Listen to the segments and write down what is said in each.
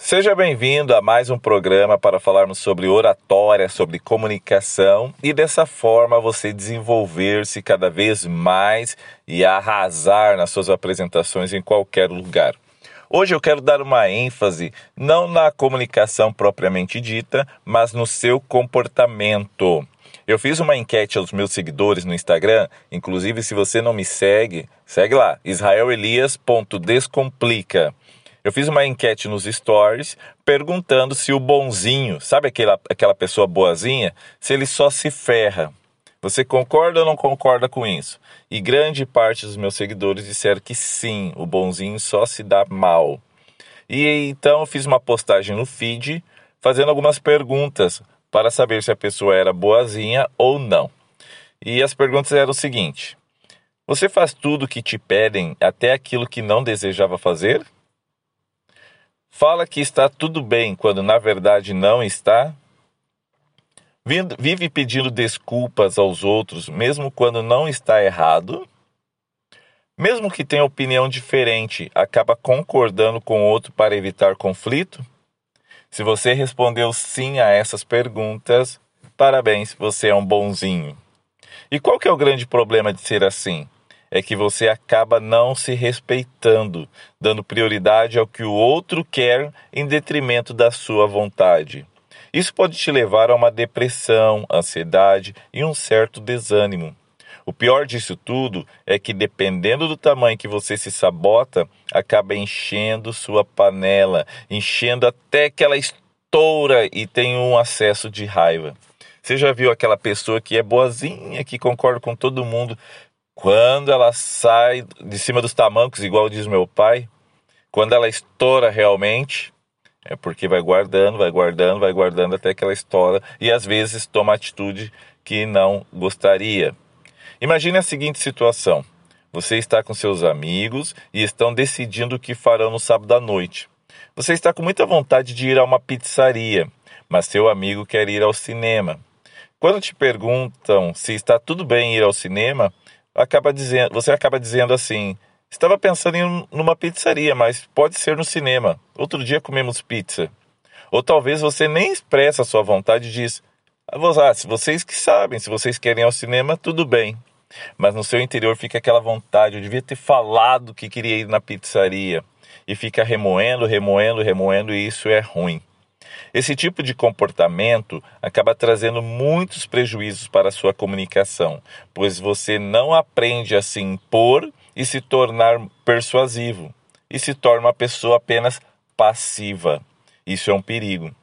Seja bem-vindo a mais um programa para falarmos sobre oratória, sobre comunicação e dessa forma você desenvolver-se cada vez mais e arrasar nas suas apresentações em qualquer lugar. Hoje eu quero dar uma ênfase não na comunicação propriamente dita, mas no seu comportamento. Eu fiz uma enquete aos meus seguidores no Instagram, inclusive se você não me segue, segue lá, israelelias.descomplica. Eu fiz uma enquete nos stories perguntando se o bonzinho, sabe aquela, aquela pessoa boazinha, se ele só se ferra. Você concorda ou não concorda com isso? E grande parte dos meus seguidores disseram que sim, o bonzinho só se dá mal. E então eu fiz uma postagem no feed fazendo algumas perguntas para saber se a pessoa era boazinha ou não. E as perguntas eram o seguinte: Você faz tudo o que te pedem, até aquilo que não desejava fazer? Fala que está tudo bem quando na verdade não está? Vive pedindo desculpas aos outros, mesmo quando não está errado? Mesmo que tenha opinião diferente, acaba concordando com o outro para evitar conflito? Se você respondeu sim a essas perguntas, parabéns, você é um bonzinho. E qual que é o grande problema de ser assim? É que você acaba não se respeitando, dando prioridade ao que o outro quer em detrimento da sua vontade. Isso pode te levar a uma depressão, ansiedade e um certo desânimo. O pior disso tudo é que, dependendo do tamanho que você se sabota, acaba enchendo sua panela, enchendo até que ela estoura e tem um acesso de raiva. Você já viu aquela pessoa que é boazinha, que concorda com todo mundo, quando ela sai de cima dos tamancos, igual diz meu pai, quando ela estoura realmente, é porque vai guardando, vai guardando, vai guardando até que ela estoura e às vezes toma atitude que não gostaria. Imagine a seguinte situação: você está com seus amigos e estão decidindo o que farão no sábado à noite. Você está com muita vontade de ir a uma pizzaria, mas seu amigo quer ir ao cinema. Quando te perguntam se está tudo bem ir ao cinema, acaba dizendo, você acaba dizendo assim: estava pensando em numa pizzaria, mas pode ser no cinema. Outro dia comemos pizza. Ou talvez você nem expressa a sua vontade e diz: ah, vocês que sabem, se vocês querem ir ao cinema, tudo bem. Mas no seu interior fica aquela vontade, eu devia ter falado que queria ir na pizzaria. E fica remoendo, remoendo, remoendo, e isso é ruim. Esse tipo de comportamento acaba trazendo muitos prejuízos para a sua comunicação, pois você não aprende a se impor e se tornar persuasivo, e se torna uma pessoa apenas passiva. Isso é um perigo.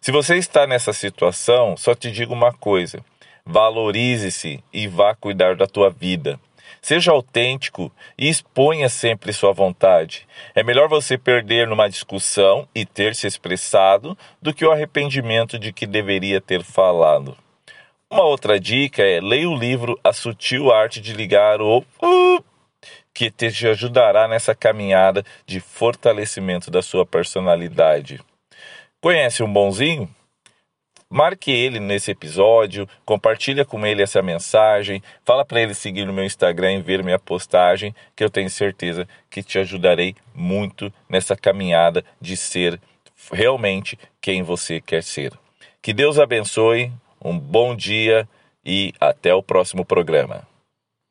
Se você está nessa situação, só te digo uma coisa: valorize-se e vá cuidar da tua vida. Seja autêntico e exponha sempre sua vontade. É melhor você perder numa discussão e ter se expressado do que o arrependimento de que deveria ter falado. Uma outra dica é leia o livro A Sutil Arte de Ligar o que te ajudará nessa caminhada de fortalecimento da sua personalidade. Conhece um bonzinho? Marque ele nesse episódio, compartilha com ele essa mensagem, fala para ele seguir no meu Instagram e ver minha postagem, que eu tenho certeza que te ajudarei muito nessa caminhada de ser realmente quem você quer ser. Que Deus abençoe, um bom dia e até o próximo programa.